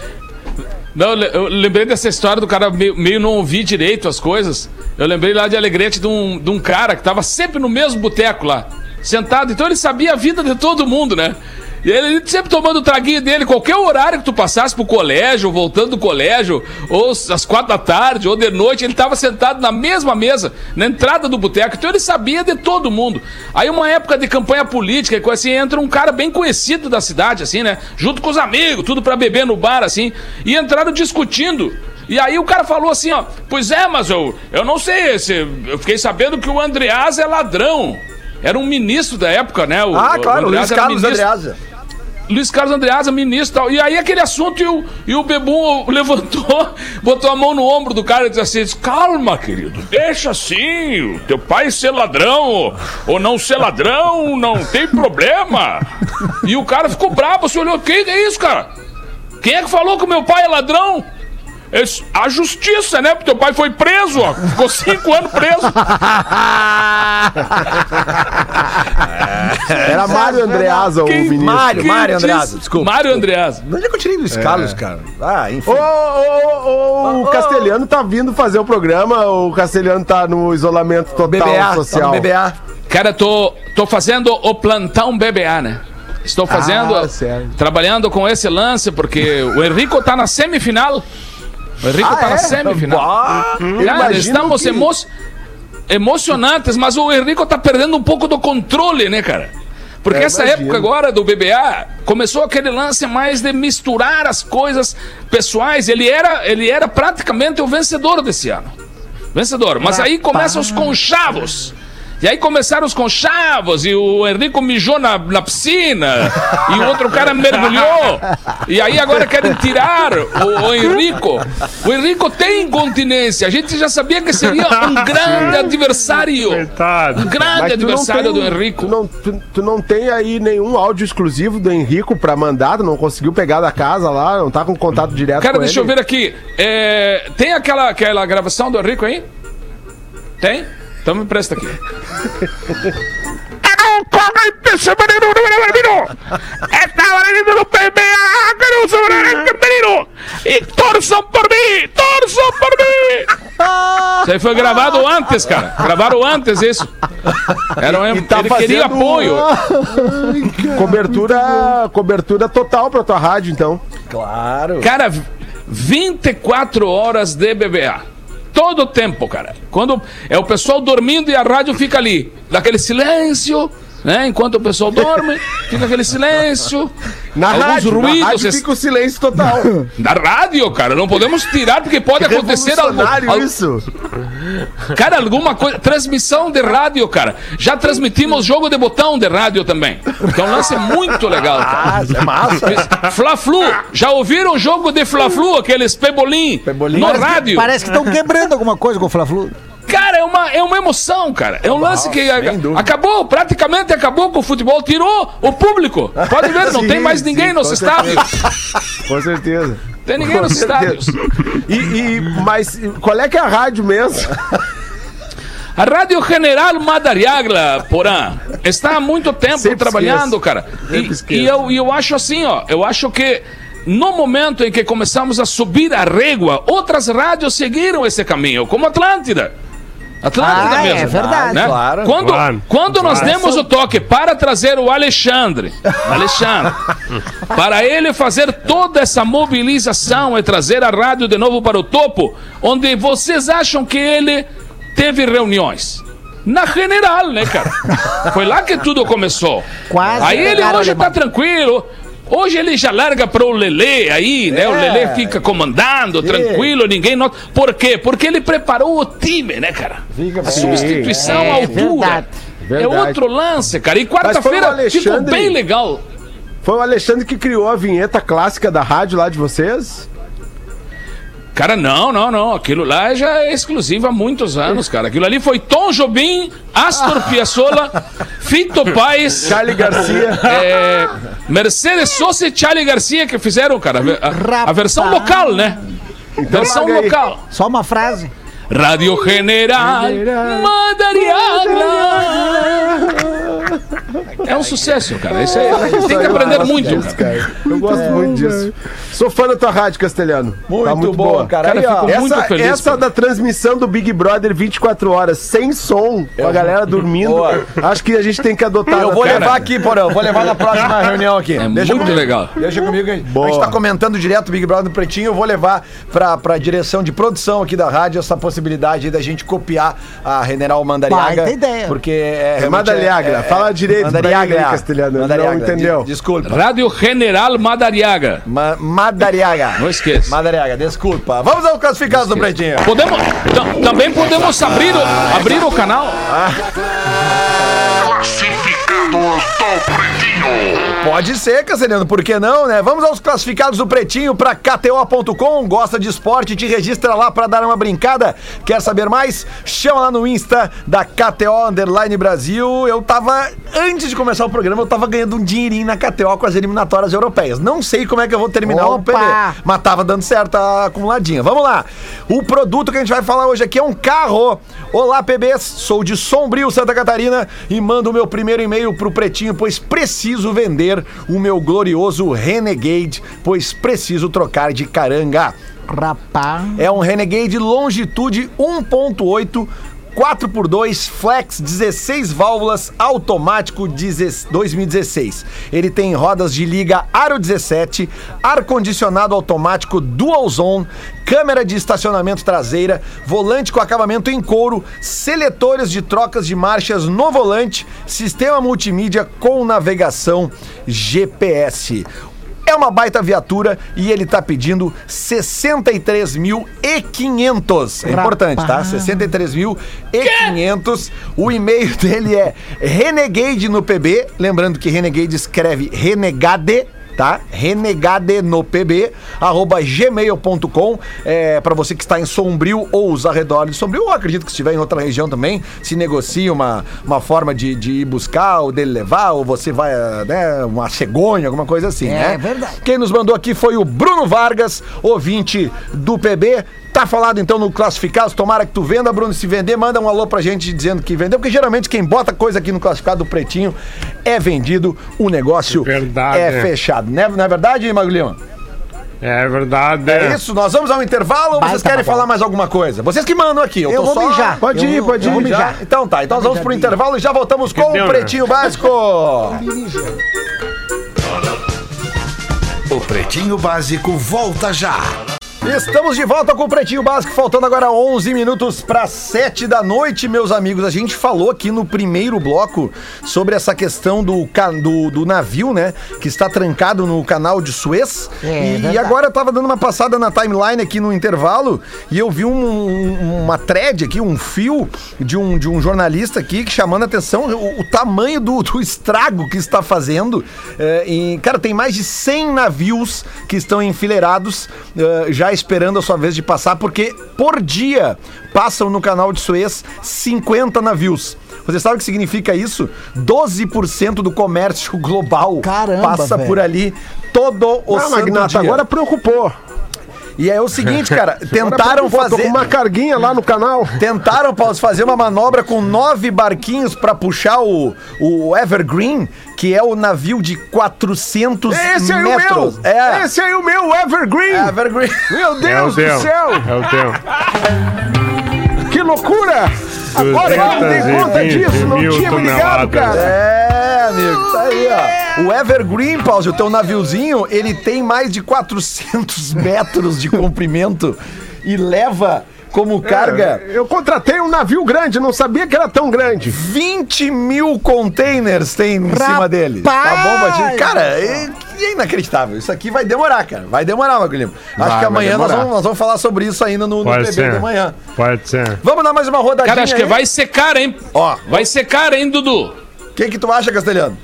Não, eu lembrei dessa história do cara meio, meio não ouvir direito as coisas. Eu lembrei lá de Alegrete de um, de um cara que tava sempre no mesmo boteco lá, sentado. Então ele sabia a vida de todo mundo, né? E ele sempre tomando o traguinho dele, qualquer horário que tu passasse pro colégio, voltando do colégio, ou às quatro da tarde, ou de noite, ele tava sentado na mesma mesa, na entrada do boteco. Então ele sabia de todo mundo. Aí uma época de campanha política, e coisa assim, entra um cara bem conhecido da cidade, assim, né? Junto com os amigos, tudo pra beber no bar, assim. E entraram discutindo. E aí o cara falou assim, ó, pois é, mas eu, eu não sei, esse, eu fiquei sabendo que o Andreas é ladrão. Era um ministro da época, né? O, Ah, o claro, Luiz era Carlos ministro- Andreasa. Luiz Carlos Andreasa, ministro e tal. E aí aquele assunto e o, e o Bebum levantou, botou a mão no ombro do cara e disse assim: calma, querido, deixa assim, teu pai ser ladrão ou, não ser ladrão, não tem problema. E o cara ficou bravo, você olhou, quem é isso, cara? Quem é que falou que o meu pai é ladrão? A justiça, né? Porque teu pai foi preso, ó. Ficou cinco anos preso. Era Mário Andreasa, o Quem- ministro. Mário, Mário Andreasa, desculpa. Mário Andreasa. Onde é que eu tirei Luiz Carlos, cara? Ah, enfim. Ô, ô, ô, o Castelhano tá vindo fazer o programa, o Castelhano tá no isolamento total BBA, tá social. no BBA. Cara, tô, tô fazendo o plantão BBA, né? Estou fazendo, Ah, trabalhando com esse lance, porque o Henrico tá na semifinal. O Henrico Ah, na é? semifinal. Ah, Cara, estamos que- emo emocionantes, mas o Henrico tá perdendo um pouco do controle, né, cara? Porque É, essa imagino. época agora do BBA começou aquele lance mais de misturar as coisas pessoais. Ele era, ele era praticamente o vencedor desse ano. Vencedor. Mas aí começam os conchavos. E aí começaram os conchavos e o Henrico mijou na, na piscina e o outro cara mergulhou. E aí agora querem tirar o, o Henrico. O Henrico tem incontinência. A gente já sabia que seria um grande adversário. Coitado. Um grande Mas adversário tem- do Henrico. Tu não, tu, tu não tem aí nenhum áudio exclusivo do Henrico pra mandar, tu não conseguiu pegar da casa lá, não tá com contato direto Cara, com deixa eu ver aqui. É, tem aquela, aquela gravação do Henrico aí? Tem? Então me presta aqui. Está valiendo no PBA, queridos soberanos, menino. E torçam por mim, torçam por mim. Isso aí foi gravado antes, cara. Gravaram antes isso. Era um, E tá ele queria apoio. Cobertura, cobertura total pra tua rádio, então. claro. Cara, 24 horas de BBA. Todo o tempo, cara. Quando é o pessoal dormindo e a rádio fica ali, daquele silêncio, né? Enquanto o pessoal dorme, fica aquele silêncio. Na alguns rádio, na ruídos. rádio es- fica o silêncio total. Da rádio, cara. Não podemos tirar porque pode acontecer algo. Isso. Cara, alguma coisa. Transmissão de rádio, cara. Já transmitimos jogo de botão de rádio também. Então o lance é muito legal, cara. Ah, é massa. Fla-Flu. Já ouviram o jogo de Fla-Flu, aqueles pebolim, Pebolim. no Parece que- rádio? Parece que estão quebrando alguma coisa com o Fla-Flu. Cara, é uma, é uma emoção, cara. É um lance que a- acabou, praticamente acabou com o futebol. Tirou o público. Pode ver, não Sim, tem mais ninguém sim, nos com estádios. Com certeza. Tem ninguém Com nos certeza. estádios. E, e- mas qual é que é a rádio mesmo? A Rádio General Madariaga, Porã, está há muito tempo Sempre trabalhando, esqueço. cara. E, e eu, e eu acho assim, ó, eu acho que no momento em que começamos a subir a régua, outras rádios seguiram esse caminho, como Atlântida. Atlântida Ah, é mesmo. verdade. né? Claro. Quando, Claro. quando nós Claro. demos o toque para trazer o Alexandre, Alexandre, para ele fazer toda essa mobilização e trazer a rádio de novo para o topo, onde vocês acham que ele teve reuniões? Na general, né, cara? Foi lá que tudo começou. Quase Aí ele hoje alemão. tá tranquilo. Hoje ele já larga para o Lelê aí, né? O Lelê fica comandando, tranquilo, ninguém nota. Por quê? Porque ele preparou o time, né, cara? A substituição à É altura. verdade. É outro lance, cara. E quarta-feira ficou Alexandre- bem legal. Foi o Alexandre que criou a vinheta clássica da rádio lá de vocês? Cara, não, não, não. Aquilo lá já é exclusivo há muitos anos, cara. Aquilo ali foi Tom Jobim, Astor Piazzolla, Fito Paz, Charlie Garcia. é, Mercedes Sosa e Charlie Garcia que fizeram, cara. a A, versão local, né? Versão larga aí. local. Só uma frase. Rádio General Madariaga. É um sucesso, cara. Isso aí, tem que aprender muito. Cara. Eu gosto muito disso. Sou fã da tua rádio, Castelhano. Muito, tá muito bom, boa. cara. Cara, Aí, ó, fico muito Essa, feliz, essa da transmissão do Big Brother 24 horas, sem som, com a galera dormindo, Boa. acho que a gente tem que adotar. Eu vou cara. levar aqui, Porão. Vou levar na próxima reunião aqui. É muito comigo. legal. Deixa comigo. A gente- A Boa. gente tá comentando direto o Big Brother do Pretinho. Eu vou levar pra, pra direção de produção aqui da rádio essa possibilidade aí da gente copiar a General Mandariaga. Baita ideia. Porque é. realmente Madariaga. Fala direito Mandariaga. ele aí, Castelhano. Ele Mandariaga. não entendeu. De- desculpa. Rádio General Madariaga. Ma Madariaga. Não esqueça. Madariaga, desculpa. Vamos aos classificados do Pretinho. Podemos, tam- também podemos abrir o, abrir o canal. Classificados. Pode ser, Castelhano, por que não, né? Vamos aos classificados do Pretinho para KTO.com. Gosta de esporte? Te registra lá para dar uma brincada. Quer saber mais? Chama lá no Insta da KTO Underline Brasil. Eu tava, antes de começar o programa, eu tava ganhando um dinheirinho na KTO com as eliminatórias europeias. Não sei como é que eu vou terminar o Opa! PB, mas tava dando certo a acumuladinha. Vamos lá. O produto que a gente vai falar hoje aqui é um carro. Olá, PBs. Sou de Sombrio, Santa Catarina e mando o meu primeiro e-mail pro Pretinho, pois preciso vender o meu glorioso Renegade, pois preciso trocar de caranga. Rapaz. É um Renegade Longitude 1.8 4x2 Flex 16 válvulas automático 10 2016. Ele tem rodas de liga Aro 17, ar condicionado automático Dual Zone, câmera de estacionamento traseira, volante com acabamento em couro, seletores de trocas de marchas no volante, sistema multimídia com navegação GPS. É uma baita viatura e ele tá pedindo 63.500. É importante, tá? 63.500. O e-mail dele é renegade no PB. Lembrando que renegade escreve renegade tá? Renegade no PB, arroba gmail.com, é, para você que está em Sombrio ou os arredores de Sombrio, ou acredito que estiver em outra região também, se negocia uma, uma forma de, de ir buscar, ou dele levar, ou você vai, né, uma cegonha, alguma coisa assim, né? É verdade. Quem nos mandou aqui foi o Bruno Vargas, ouvinte do PB. Tá falado então no classificado, tomara que tu venda, Bruno. Se vender, manda um alô pra gente dizendo que vendeu, porque geralmente quem bota coisa aqui no classificado do Pretinho é vendido, o negócio Verdade, é é. Fechado. Né? Não é verdade, Magulhão? É verdade. É isso, nós vamos ao intervalo ou vocês tá querem falar mais alguma coisa? Vocês que mandam aqui, eu, Eu tô vou só... mijar. Pode ir, Eu- pode eu ir. vou mijar. Então tá, então nós vamos pro intervalo e já voltamos com deu, o né? Pretinho Básico. O Pretinho Básico volta já. Estamos de volta com o Pretinho Básico, faltando agora 11 minutos para 7 da noite, meus amigos. A gente falou aqui no primeiro bloco sobre essa questão do, do, do navio, né? Que está trancado no canal de Suez. É, e, verdade. agora eu tava dando uma passada na timeline aqui no intervalo e eu vi um- um- uma thread aqui, um fio de um, de um jornalista aqui que chamando a atenção o, o tamanho do, do estrago que está fazendo. É, e, cara, tem mais de 100 navios que estão enfileirados é, já esperando a sua vez de passar, porque por dia passam no canal de Suez 50 navios. Você sabe o que significa isso? 12% do comércio global Caramba, passa velho. por ali todo o Ah, santo Magnata, dia. agora preocupou. E é o seguinte, cara, tentaram fazer... com uma carguinha lá no canal. Tentaram, Paulo, fazer uma manobra com nove barquinhos pra puxar o, o Evergreen, que é o navio de 400 Esse aí o metros. meu! É, Esse aí o meu, Evergreen! Evergreen. Meu É o Deus do teu. céu! É o teu. Que loucura! Agora que eu me dei conta 220 disso, não mil tinha me ligado, cara. É, amigo, tá aí, ó. O Evergreen, Paulo, o teu naviozinho, ele tem mais de 400 metros de comprimento e leva como carga Eu contratei um navio grande, não sabia que era tão grande. 20 mil containers tem em cima dele. Tá bom, Batinho? Cara, é, é inacreditável. Isso aqui vai demorar, cara. Vai demorar, Magulhinho. Acho Vai, que amanhã nós vamos, nós vamos falar sobre isso ainda no, no de manhã. Pode ser. Vamos dar mais uma rodadinha Cara, acho que aí? vai ser caro, hein? Ó, Vai ser caro, hein, Dudu? o que que tu acha, Castelhano?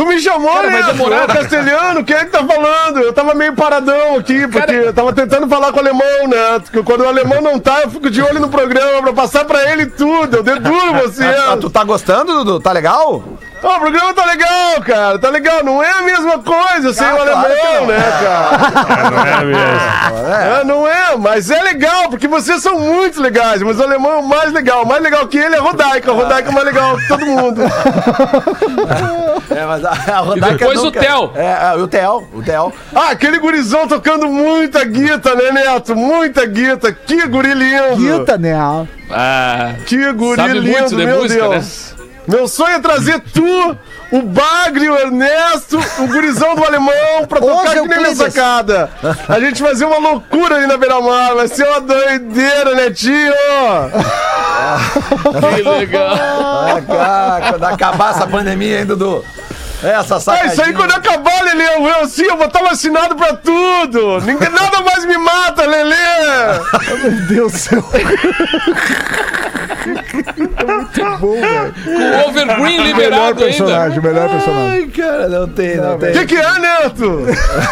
Tu me chamou, Cara, né? demorar. É Castelhano, quem é que tá falando? Eu tava meio paradão aqui, porque Cara- eu tava tentando falar com o alemão, né? Porque quando o alemão não tá, eu fico de olho no programa pra passar pra ele tudo. Eu deduro você. Ah, tu tá gostando, Dudu? Tá legal? Ó, o programa tá legal, cara. Tá legal. Não é a mesma coisa sem Ah, o claro alemão, não. né, cara? É, não é mesmo. É, não é, mas é legal, porque vocês são muito legais, mas o alemão é o mais legal. O mais legal que ele é a Rodaica. A Rodaica é mais legal que todo mundo. É, mas a, a Rodaica depois o Theo. É, é, o Theo, o Theo. Ah, aquele gurizão tocando muita guita, né, Neto? Muita guita. Que guri lindo. Guita, né? Ah, Que guri Sabe lindo, muito de meu música, Deus. Meu sonho é trazer tu, o Bagre, o Ernesto, o gurizão do alemão pra tocar aqui na minha Euclides. sacada. A gente fazer uma loucura ali na beira-mar. Vai ser uma doideira, Netinho. que legal. Ah, cara, quando acabar essa pandemia, hein, Dudu? Essa É sacadinha. isso aí, quando acabar, Lelê, eu, eu, assim, eu vou estar vacinado pra tudo. Ninguém, nada mais me mata, Lelê. Meu Deus do céu. Com o Overgreen Melhor liberado ainda. personagem, melhor personagem. Ai, cara, não tem, não tem. O que, que é, Neto? O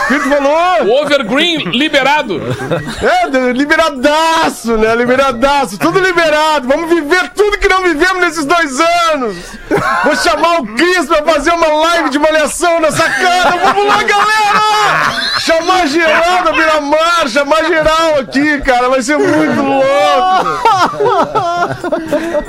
que tu falou? O Overgreen liberado. É, liberadaço, né? Liberadaço. Tudo liberado. Vamos viver tudo que não vivemos nesses dois anos. Vou chamar o Cris pra fazer uma live de malhação na sacada. Vamos lá, galera! Chamar geral da Beira-Mar, chamar geral aqui, cara. Vai ser muito louco.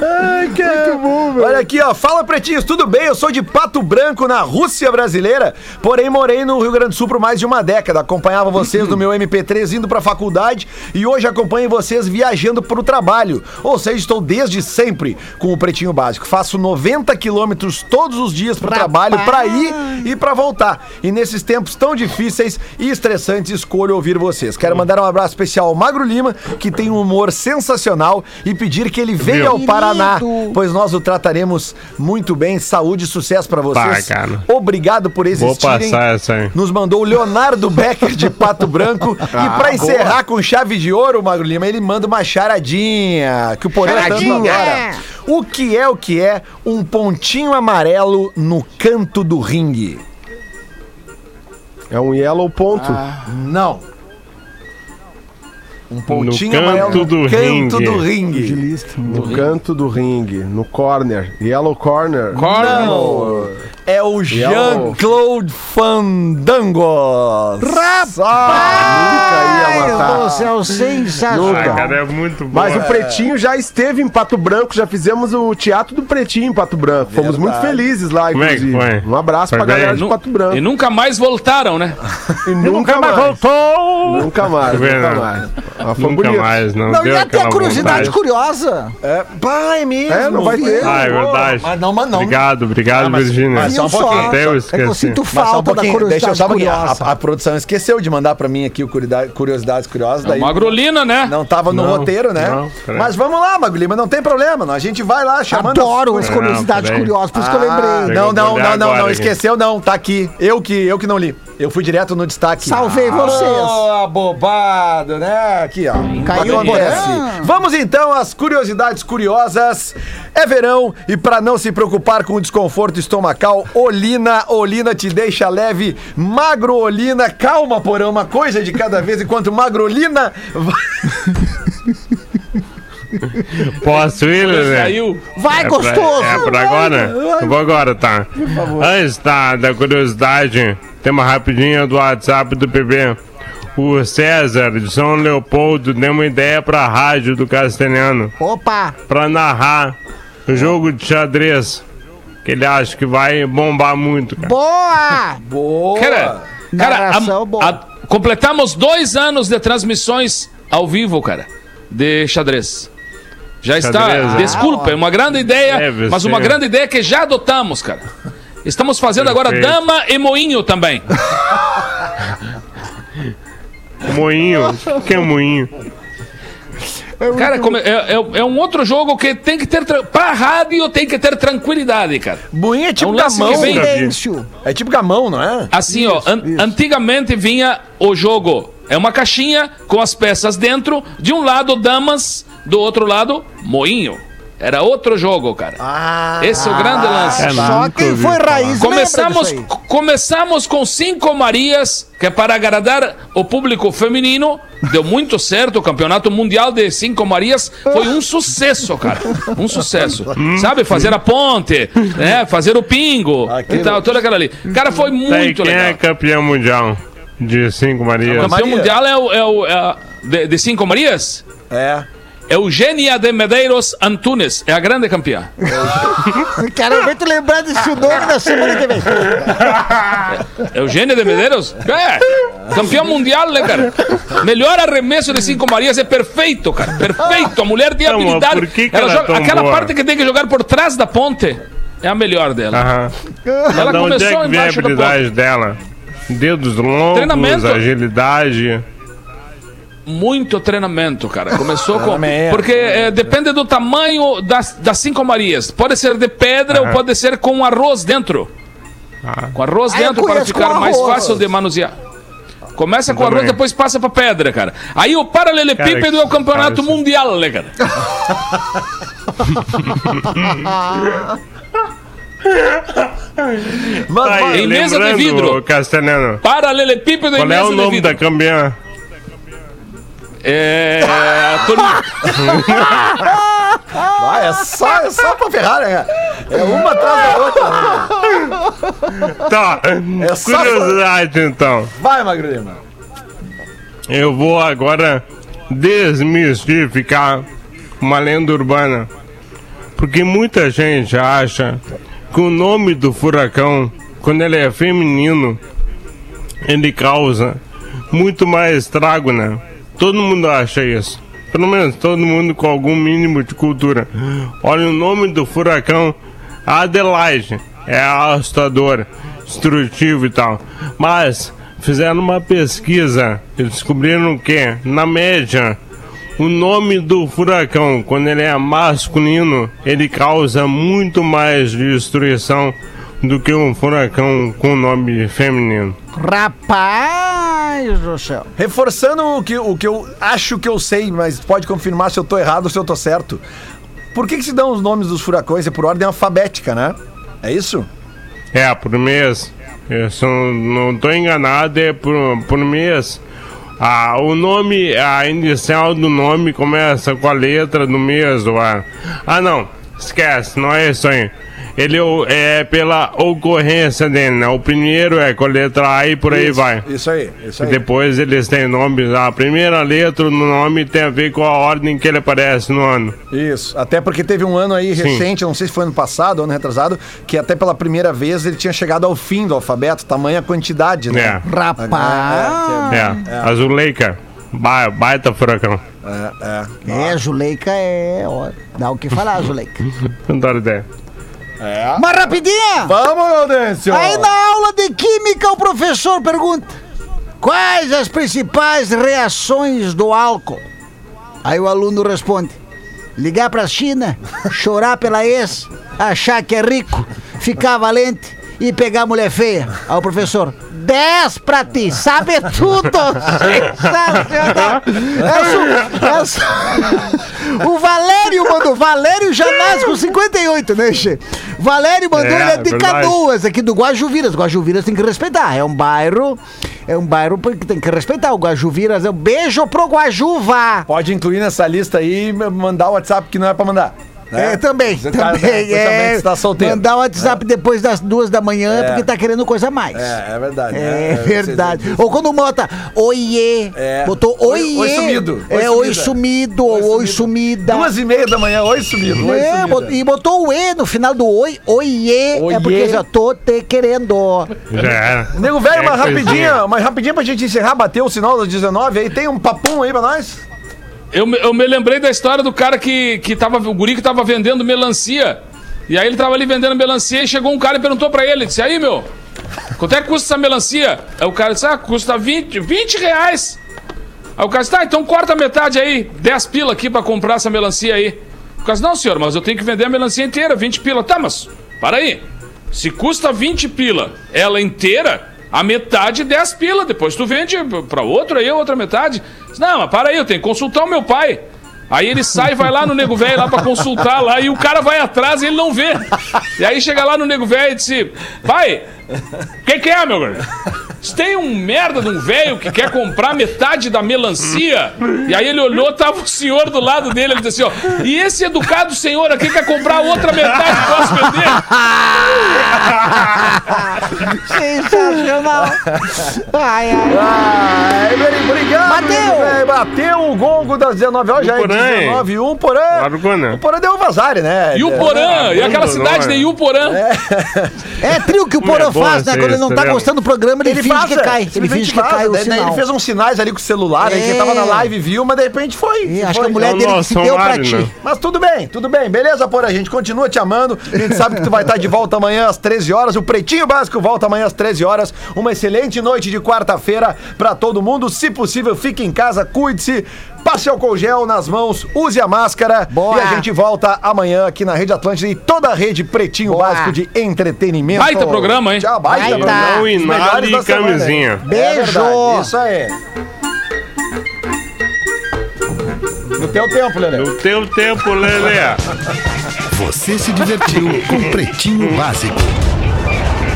Ai, cara. Olha aqui, ó. Fala, pretinhos, tudo bem? Eu sou de Pato Branco, na Rússia brasileira, porém morei no Rio Grande do Sul por mais de uma década. Acompanhava vocês no meu MP3 indo pra faculdade e hoje acompanho vocês viajando pro trabalho. Ou seja, estou desde sempre com o Pretinho Básico. Faço 90 quilômetros todos os dias pro trabalho pra ir e pra voltar. E nesses tempos tão difíceis e estressantes, escolho ouvir vocês. Quero mandar um abraço especial ao Magro Lima, que tem um humor sensacional, e pedir que ele venha ao Paraná. pois nós o trataremos muito bem. Saúde e sucesso pra vocês. Pá, cara. Obrigado por Vou existirem. passar essa aí. Nos mandou o Leonardo Becker de Pato Branco. e pra encerrar com chave de ouro, Magro Lima, ele manda uma charadinha. Que o Porã tanto Charadinha. agora. O que é o que é um pontinho amarelo no canto do ringue? É um yellow ponto. Não. Um pontinho canto amarelo no do canto ringue. do ringue. No canto do ringue, no corner. Yellow corner. Não. É o Jean-Claude Fandangos. Rapaz! Nunca ia matar. do céu, sensacional. Nunca. Ah, cara, é muito bom. Mas o Pretinho já esteve em Pato Branco, já fizemos o Teatro do Pretinho em Pato Branco. Fomos muito felizes lá, é inclusive. foi? Um abraço Foi pra bem? galera de Pato Branco. E nunca mais voltaram, né? E nunca mais. voltou! Nunca mais, Tá nunca mais. Ah, foi Nunca bonito. mais, não, Não, deu e até aquela a curiosidade vontade. curiosa. É, pá, é mesmo. É, não vai ter. Ah, é verdade. Mas não, mas não. Obrigado, obrigado, Virgínia. mas só um pouquinho. Até eu É que eu esqueci. sinto Mas só um falta da pouquinho, curiosidade deixa eu só curiosa. A, a produção esqueceu de mandar pra mim aqui o curiosidade- curiosidades curiosas. É Daí uma grolina, né? não tava no Não, roteiro, né? não. Mas vamos lá, Magulima, não tem problema. não. A gente vai lá chamando. Adoro as curiosidades curiosas, por isso que eu Ah, lembrei. não, não, não, não, não, esqueceu não, tá aqui. Eu que, eu que não li. Eu fui direto no destaque. Salvei vocês. Oh, abobado, né? Aqui, ó. Caiu Acontece. Porã. Vamos então às curiosidades curiosas. É verão e para não se preocupar com o desconforto estomacal, Olina, Olina te deixa leve. Magro Olina, calma, porão, uma coisa de cada vez, enquanto Magrolina Posso ir? Saiu. Vai, É pra- gostoso! é por agora? Eu vou agora, tá? Antes da, da curiosidade, tem uma rapidinha do WhatsApp do PB. O César de São Leopoldo deu uma ideia pra rádio do Castelhano Opa! pra narrar jogo de xadrez. Que ele acha que vai bombar muito, cara. Boa! Boa! Cara, cara a- boa. a- completamos dois anos de transmissões ao vivo, cara, de xadrez. Já está. Xadrez, é. Desculpa, é uma grande ideia, Deve mas uma ser. grande ideia que já adotamos, cara. Estamos fazendo agora Perfeito. dama e moinho também. Moinho. O que é moinho? Cara, como- é, é- é um outro jogo que tem que ter. tra- Pra rádio tem que ter tranquilidade, cara. Buinha é tipo É um gamão. vem-. É tipo gamão, não é? Assim, ó, an- antigamente vinha o jogo. É uma caixinha com as peças dentro. De um lado, damas. Do outro lado, moinho. Era outro jogo, cara. Ah, Esse é o grande lance. Cara, Só quem foi raiz Começamos, começamos com cinco Marias, que é para agradar o público feminino. Deu muito certo. O campeonato mundial de cinco Marias foi um sucesso, cara. Um sucesso. Sabe? Fazer a ponte, né? fazer o pingo Aquilo. e tal, toda aquela ali. Cara, foi muito quem legal. é campeão mundial de cinco O Marias? campeão Maria. mundial é o. É o é a- de, de cinco Marias? É. Eugênia de Medeiros Antunes. É a grande campeã. Quero tu lembrar desse nome na semana que vem. Eugênia de Medeiros? É! Campeão mundial, né, cara? Melhor arremesso de cinco Marias é perfeito, cara. Perfeito. A mulher tem mas habilidade. por que que ela ela é aquela boa? parte que tem que jogar por trás da ponte é a melhor dela. Aham. Ela Da onde é começou que vem a habilidade dela? Dedos longos, Treinamento. agilidade. Muito treinamento, cara. Começou com. Treinamento. Porque é, depende do tamanho das, das cinco Marias. Pode ser de pedra ou pode ser com arroz dentro. Ah. Com arroz Ah, dentro para ficar mais fácil de manusear. Começa com arroz, depois passa pra pedra, cara. Aí o paralelepípedo é o campeonato cara, mundial, né, cara? Mas Aí, vai, em mesa de lembrando, vidro. Castelhano, Paralelepípedo em qual é mesa o de nome vidro. da campeã? É. Toninho. vai, é só, é só pra ferrar, né? É uma atrás da outra. né? Tá, É só- curiosidade então. Vai, Magro Lima. Eu vou agora desmistificar uma lenda urbana. Porque muita gente acha que o nome do furacão, quando ele é feminino, ele causa muito mais estrago, né? Todo mundo acha isso. Pelo menos todo mundo com algum mínimo de cultura. Olha o nome do furacão, Adelaide. É assustador, destrutivo e tal. Mas fizeram uma pesquisa e descobriram que, na média, o nome do furacão, quando ele é masculino, ele causa muito mais destruição do que um furacão com nome feminino. Rapaz do céu. Reforçando o que, o que eu acho que eu sei, mas pode confirmar se eu tô errado ou se eu tô certo. Por que, que se dão os nomes dos furacões? É por ordem alfabética, né? É isso? É, por mês. Eu só não tô enganado, é por, por mês. Ah, o nome, a inicial do nome começa com a letra do mês. ou a- Ah, não. Esquece, não é isso aí. Ele é é pela ocorrência dele, né? O primeiro é com a letra A e por aí Isso, vai. Isso aí, isso E aí. depois eles têm nomes. A primeira letra do nome tem a ver com a ordem que ele aparece no ano. Isso. Até porque teve um ano aí Sim. recente, não sei se foi ano passado, ano retrasado, que até pela primeira vez ele tinha chegado ao fim do alfabeto, tamanha quantidade, né? É. Rapaz. É, Azuleika. Ba- Baita furacão. É, é. É, Zuleika é. ó, dá o que falar, Zuleika. Não dá ideia. Mas rapidinha! Vamos, Gaudêncio! Aí na aula de química o professor pergunta: Quais as principais reações do álcool? Aí o aluno responde: Ligar pra China, chorar pela ex, achar que é rico, ficar valente e pegar mulher feia. Aí o professor: 10 pra ti, sabe tudo! Sensacional! Essa- essa- O Valério mandou. Valério já nasce com 58, né, Che? Valério mandou, É, ele é de verdade. Canoas, aqui do Guajuviras. Guajuviras tem que respeitar. É um bairro. É um bairro que tem que respeitar. O Guajuviras é um beijo pro Guajuva. Pode incluir nessa lista aí e mandar o WhatsApp que não é pra mandar. Né? É, também, Você tá- também. é, se tá solteiro. Mandar o WhatsApp depois das duas da manhã É. porque tá querendo coisa a mais. É, é verdade. É né? verdade. Vocês- Ou quando bota oiê, É. botou Oi- oiê. oi sumido. Oi É, oi sumido, ou oi sumida. Duas e meia da manhã, oi sumido. Oi É, e botou o E no final do oi, oiê, Oiê. é porque já tô te querendo. Já. Nego velho, uma É, rapidinha, uma rapidinha pra gente encerrar, bateu o sinal das 19 aí, tem um papum aí pra nós? Eu, me- eu me lembrei da história do cara que, que tava. O guri que tava vendendo melancia. E aí ele tava ali vendendo melancia e chegou um cara e perguntou pra ele: disse, aí, meu, quanto é que custa essa melancia? Aí o cara disse: ah, custa 20, 20 reais. Aí o cara disse: tá, então corta metade aí, 10 pila aqui pra comprar essa melancia aí. O cara disse: não, senhor, mas eu tenho que vender a melancia inteira, 20 pila. Tá, mas, para aí. Se custa 20 pila ela inteira, a metade 10 pila. Depois tu vende pra outro aí, outra metade. Diz, Não, mas para aí, eu tenho que consultar o meu pai. Aí ele sai, vai lá no nego velho lá pra consultar lá e o cara vai atrás e ele não vê. E aí chega lá no nego velho e disse: Pai, o que, que é, meu velho? Diz, Tem um merda de um velho que quer comprar metade da melancia. E aí ele olhou, tava o senhor do lado dele. Ele disse assim: ó, E esse educado senhor aqui quer comprar a outra metade, posso vender? Sensacional. Ai, ai. Ai, obrigado. Bateu. Bateu o gongo das 19 horas, já é Porã, hein? 19 1 Porã. O Porã deu o vazare, né? E o Porã, e aquela cidade de né? Iuporã. É trio que o é Porã bom faz, né? Quando ele não tá gostando do programa, ele, Ele finge que cai. Ele finge que cai o daí- daí sinal. Ele fez uns sinais ali com o celular, aí quem É. tava na live viu, mas de repente foi. E acho foi. que a mulher É dele se deu pra ti. né? Mas tudo bem, tudo bem. Beleza, Porã? A gente continua te amando. A gente sabe que tu vai estar de volta amanhã às 13 horas. O Pretinho Básico volta amanhã às 13 horas. Uma excelente noite de quarta-feira pra todo mundo. Se possível, fique em casa, cuide-se. Passe álcool gel nas mãos, use a máscara. Boa. E a gente volta amanhã aqui na Rede Atlântida e toda a rede Pretinho Boa. Básico de entretenimento. Baita programa, hein? Tchau, baita, Baita. programa. Não Os melhores inale da semana. Camisinha. Beijo! verdade, Isso aí. No teu tempo, Lelê. No teu tempo, Lelê. Você se divertiu com Pretinho Básico.